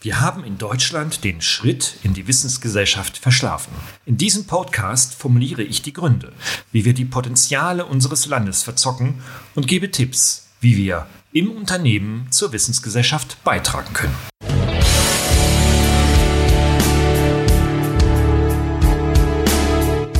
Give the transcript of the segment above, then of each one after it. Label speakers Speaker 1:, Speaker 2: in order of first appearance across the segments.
Speaker 1: Wir haben in Deutschland den Schritt in die Wissensgesellschaft verschlafen. In diesem Podcast formuliere ich die Gründe, wie wir die Potenziale unseres Landes verzocken und gebe Tipps, wie wir im Unternehmen zur Wissensgesellschaft beitragen können.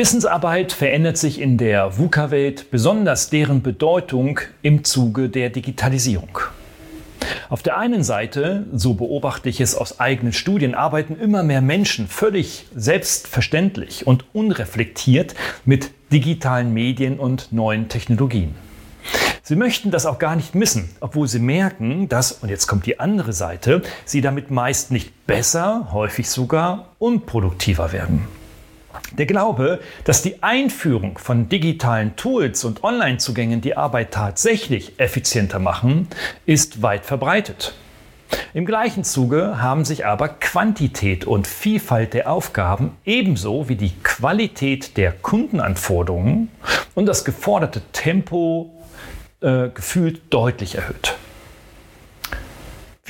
Speaker 1: Wissensarbeit verändert sich in der VUCA-Welt, besonders deren Bedeutung im Zuge der Digitalisierung. Auf der einen Seite, so beobachte ich es aus eigenen Studien, arbeiten immer mehr Menschen völlig selbstverständlich und unreflektiert mit digitalen Medien und neuen Technologien. Sie möchten das auch gar nicht missen, obwohl sie merken, dass, und jetzt kommt die andere Seite, sie damit meist nicht besser, häufig sogar unproduktiver werden. Der Glaube, dass die Einführung von digitalen Tools und Online-Zugängen die Arbeit tatsächlich effizienter machen, ist weit verbreitet. Im gleichen Zuge haben sich aber Quantität und Vielfalt der Aufgaben ebenso wie die Qualität der Kundenanforderungen und das geforderte Tempo äh, gefühlt deutlich erhöht.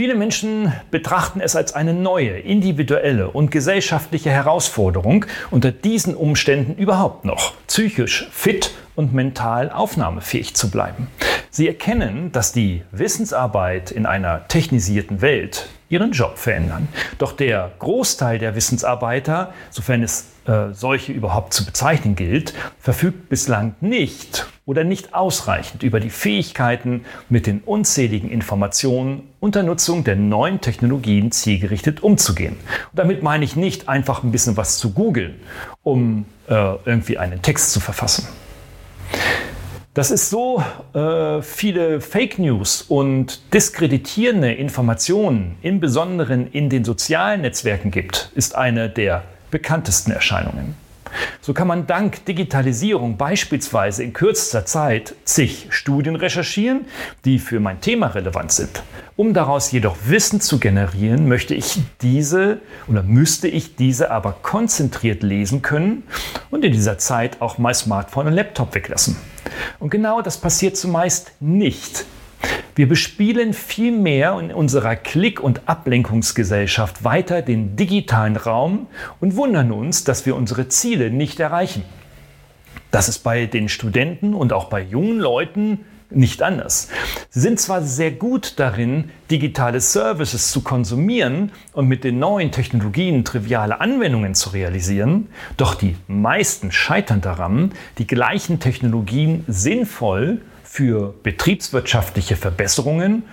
Speaker 1: Viele Menschen betrachten es als eine neue, individuelle und gesellschaftliche Herausforderung, unter diesen Umständen überhaupt noch psychisch fit und mental aufnahmefähig zu bleiben. Sie erkennen, dass die Wissensarbeit in einer technisierten Welt ihren Job verändern. Doch der Großteil der Wissensarbeiter, sofern es äh, solche überhaupt zu bezeichnen gilt, verfügt bislang nicht oder nicht ausreichend über die Fähigkeiten, mit den unzähligen Informationen unter Nutzung der neuen Technologien zielgerichtet umzugehen. Und damit meine ich nicht einfach ein bisschen was zu googeln, um äh, irgendwie einen Text zu verfassen. Dass es so äh, viele Fake News und diskreditierende Informationen, im Besonderen in den sozialen Netzwerken gibt, ist eine der bekanntesten Erscheinungen. So kann man dank Digitalisierung beispielsweise in kürzester Zeit zig Studien recherchieren, die für mein Thema relevant sind. Um daraus jedoch Wissen zu generieren, möchte ich diese oder müsste ich diese aber konzentriert lesen können und in dieser Zeit auch mein Smartphone und Laptop weglassen. Und genau das passiert zumeist nicht. Wir bespielen vielmehr in unserer Klick- und Ablenkungsgesellschaft weiter den digitalen Raum und wundern uns, dass wir unsere Ziele nicht erreichen. Das ist bei den Studenten und auch bei jungen Leuten nicht anders. Sie sind zwar sehr gut darin, digitale Services zu konsumieren und mit den neuen Technologien triviale Anwendungen zu realisieren, doch die meisten scheitern daran, die gleichen Technologien sinnvoll für betriebswirtschaftliche Verbesserungen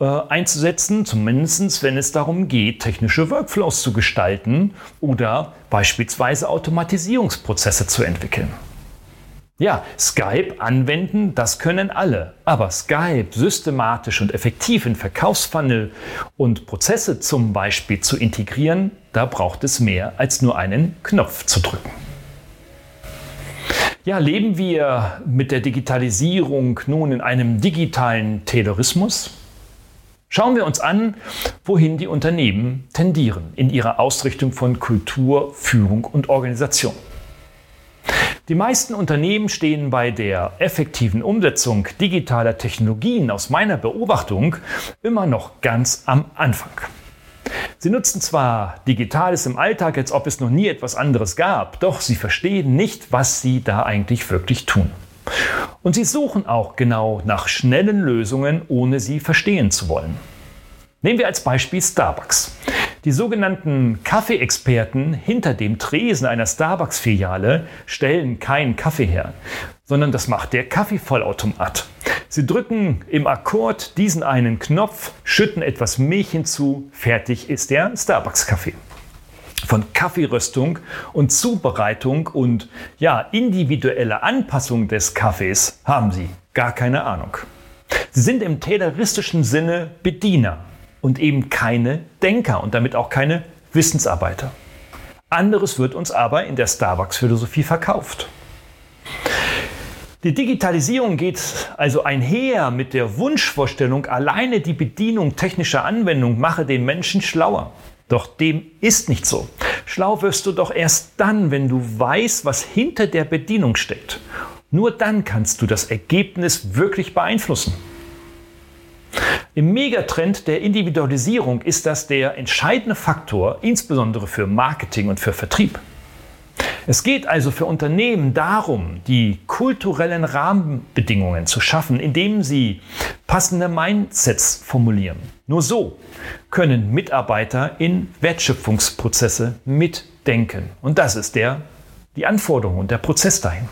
Speaker 1: äh, einzusetzen, zumindest wenn es darum geht, technische Workflows zu gestalten oder beispielsweise Automatisierungsprozesse zu entwickeln. Ja, Skype anwenden, das können alle. Aber Skype systematisch und effektiv in Verkaufsfunnel und Prozesse zum Beispiel zu integrieren, da braucht es mehr als nur einen Knopf zu drücken. Ja, leben wir mit der Digitalisierung nun in einem digitalen Taylorismus? Schauen wir uns an, wohin die Unternehmen tendieren in ihrer Ausrichtung von Kultur, Führung und Organisation. Die meisten Unternehmen stehen bei der effektiven Umsetzung digitaler Technologien aus meiner Beobachtung immer noch ganz am Anfang. Sie nutzen zwar Digitales im Alltag, als ob es noch nie etwas anderes gab, doch sie verstehen nicht, was sie da eigentlich wirklich tun. Und sie suchen auch genau nach schnellen Lösungen, ohne sie verstehen zu wollen. Nehmen wir als Beispiel Starbucks. Die sogenannten Kaffeeexperten hinter dem Tresen einer Starbucks-Filiale stellen keinen Kaffee her, sondern das macht der Kaffeevollautomat. Sie drücken im Akkord diesen einen Knopf, schütten etwas Milch hinzu, fertig ist der Starbucks-Kaffee. Von Kaffeeröstung und Zubereitung und ja, individuelle Anpassung des Kaffees haben Sie gar keine Ahnung. Sie sind im tayloristischen Sinne Bediener und eben keine Denker und damit auch keine Wissensarbeiter. Anderes wird uns aber in der Starbucks-Philosophie verkauft. Die Digitalisierung geht also einher mit der Wunschvorstellung, alleine die Bedienung technischer Anwendung mache den Menschen schlauer. Doch dem ist nicht so. Schlau wirst du doch erst dann, wenn du weißt, was hinter der Bedienung steckt. Nur dann kannst du das Ergebnis wirklich beeinflussen. Im Megatrend der Individualisierung ist das der entscheidende Faktor, insbesondere für Marketing und für Vertrieb. Es geht also für Unternehmen darum, die kulturellen Rahmenbedingungen zu schaffen, indem sie passende Mindsets formulieren. Nur so können Mitarbeiter in Wertschöpfungsprozesse mitdenken. Und das ist der, die Anforderung und der Prozess dahin.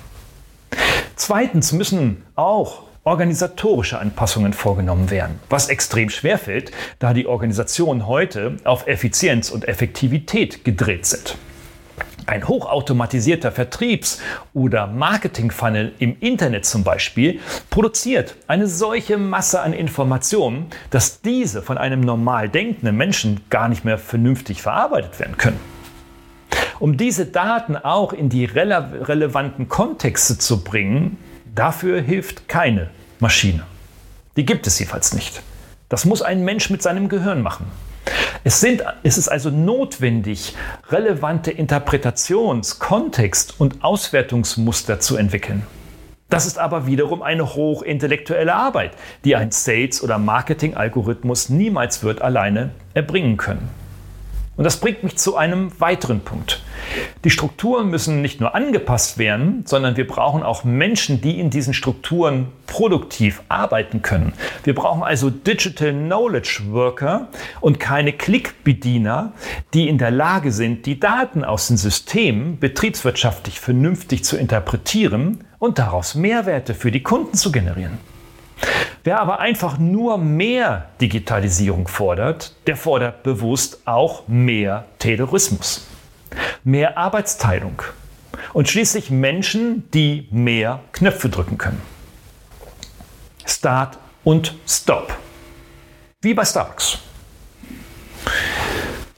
Speaker 1: Zweitens müssen auch organisatorische Anpassungen vorgenommen werden, was extrem schwer fällt, da die Organisationen heute auf Effizienz und Effektivität gedreht sind. Ein hochautomatisierter Vertriebs- oder Marketing-Funnel im Internet zum Beispiel produziert eine solche Masse an Informationen, dass diese von einem normal denkenden Menschen gar nicht mehr vernünftig verarbeitet werden können. Um diese Daten auch in die rele relevanten Kontexte zu bringen, dafür hilft keine Maschine. Die gibt es jedenfalls nicht. Das muss ein Mensch mit seinem Gehirn machen. Es, sind, es ist also notwendig, relevante Interpretations-, Kontext- und Auswertungsmuster zu entwickeln. Das ist aber wiederum eine hochintellektuelle Arbeit, die ein Sales- oder Marketing-Algorithmus niemals wird alleine erbringen können. Und das bringt mich zu einem weiteren Punkt. Die Strukturen müssen nicht nur angepasst werden, sondern wir brauchen auch Menschen, die in diesen Strukturen produktiv arbeiten können. Wir brauchen also Digital Knowledge Worker und keine Klickbediener, die in der Lage sind, die Daten aus den Systemen betriebswirtschaftlich vernünftig zu interpretieren und daraus Mehrwerte für die Kunden zu generieren. Wer aber einfach nur mehr Digitalisierung fordert, der fordert bewusst auch mehr Terrorismus, mehr Arbeitsteilung und schließlich Menschen, die mehr Knöpfe drücken können. Start und Stop. Wie bei Starbucks.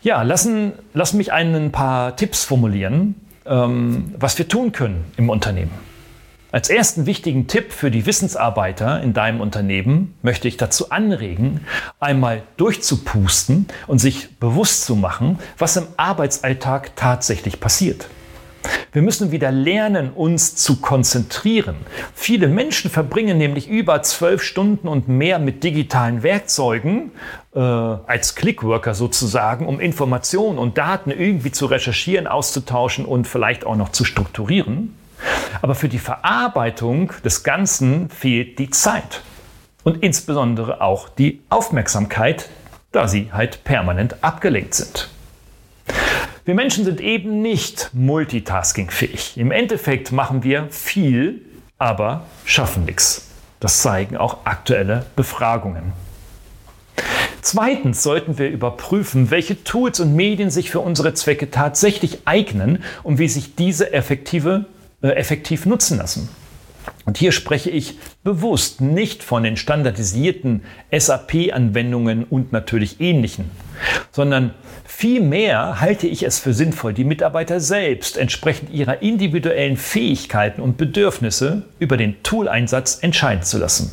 Speaker 1: Ja, lassen, lassen mich ein paar Tipps formulieren, ähm, was wir tun können im Unternehmen. Als ersten wichtigen Tipp für die Wissensarbeiter in deinem Unternehmen möchte ich dazu anregen, einmal durchzupusten und sich bewusst zu machen, was im Arbeitsalltag tatsächlich passiert. Wir müssen wieder lernen, uns zu konzentrieren. Viele Menschen verbringen nämlich über zwölf Stunden und mehr mit digitalen Werkzeugen äh, als Clickworker sozusagen, um Informationen und Daten irgendwie zu recherchieren, auszutauschen und vielleicht auch noch zu strukturieren. Aber für die Verarbeitung des Ganzen fehlt die Zeit und insbesondere auch die Aufmerksamkeit, da sie halt permanent abgelenkt sind. Wir Menschen sind eben nicht multitaskingfähig. Im Endeffekt machen wir viel, aber schaffen nichts. Das zeigen auch aktuelle Befragungen. Zweitens sollten wir überprüfen, welche Tools und Medien sich für unsere Zwecke tatsächlich eignen und wie sich diese effektive effektiv nutzen lassen. Und hier spreche ich bewusst nicht von den standardisierten SAP-Anwendungen und natürlich ähnlichen, sondern vielmehr halte ich es für sinnvoll, die Mitarbeiter selbst entsprechend ihrer individuellen Fähigkeiten und Bedürfnisse über den Tooleinsatz entscheiden zu lassen.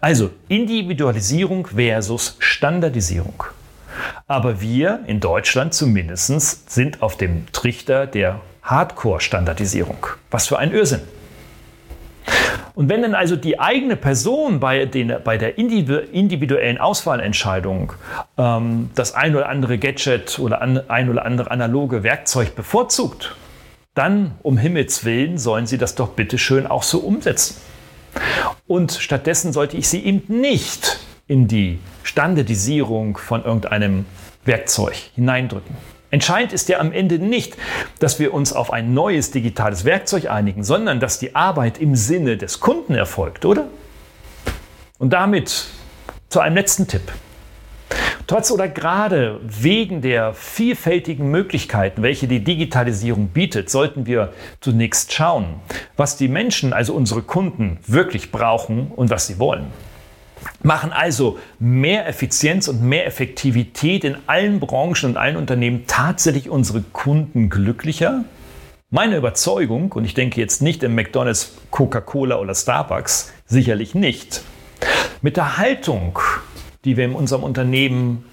Speaker 1: Also Individualisierung versus Standardisierung. Aber wir in Deutschland zumindest sind auf dem Trichter der Hardcore-Standardisierung. Was für ein Irrsinn. Und wenn dann also die eigene Person bei, den, bei der individuellen Auswahlentscheidung ähm, das ein oder andere Gadget oder an, ein oder andere analoge Werkzeug bevorzugt, dann um Himmels Willen sollen Sie das doch bitte schön auch so umsetzen. Und stattdessen sollte ich Sie eben nicht in die Standardisierung von irgendeinem Werkzeug hineindrücken. Entscheidend ist ja am Ende nicht, dass wir uns auf ein neues digitales Werkzeug einigen, sondern dass die Arbeit im Sinne des Kunden erfolgt, oder? Und damit zu einem letzten Tipp. Trotz oder gerade wegen der vielfältigen Möglichkeiten, welche die Digitalisierung bietet, sollten wir zunächst schauen, was die Menschen, also unsere Kunden, wirklich brauchen und was sie wollen. Machen also mehr Effizienz und mehr Effektivität in allen Branchen und allen Unternehmen tatsächlich unsere Kunden glücklicher? Meine Überzeugung, und ich denke jetzt nicht im McDonald's, Coca-Cola oder Starbucks, sicherlich nicht. Mit der Haltung, die wir in unserem Unternehmen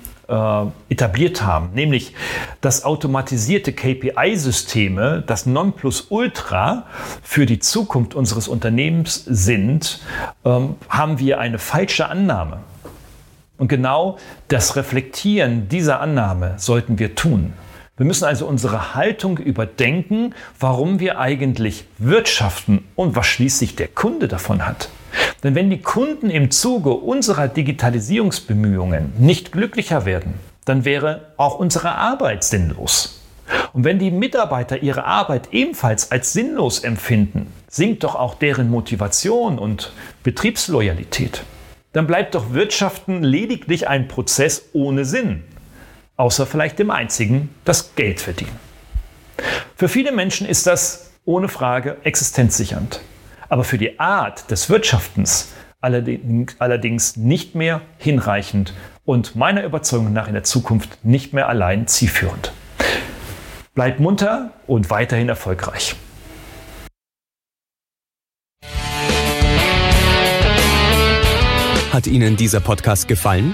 Speaker 1: etabliert haben, nämlich dass automatisierte KPI-Systeme das Nonplusultra für die Zukunft unseres Unternehmens sind, ähm, haben wir eine falsche Annahme. Und genau das Reflektieren dieser Annahme sollten wir tun. Wir müssen also unsere Haltung überdenken, warum wir eigentlich wirtschaften und was schließlich der Kunde davon hat. Denn wenn die Kunden im Zuge unserer Digitalisierungsbemühungen nicht glücklicher werden, dann wäre auch unsere Arbeit sinnlos. Und wenn die Mitarbeiter ihre Arbeit ebenfalls als sinnlos empfinden, sinkt doch auch deren Motivation und Betriebsloyalität. Dann bleibt doch Wirtschaften lediglich ein Prozess ohne Sinn, außer vielleicht dem einzigen, das Geld verdienen. Für viele Menschen ist das ohne Frage existenzsichernd aber für die Art des Wirtschaftens allerdings nicht mehr hinreichend und meiner Überzeugung nach in der Zukunft nicht mehr allein zielführend. Bleibt munter und weiterhin erfolgreich.
Speaker 2: Hat Ihnen dieser Podcast gefallen?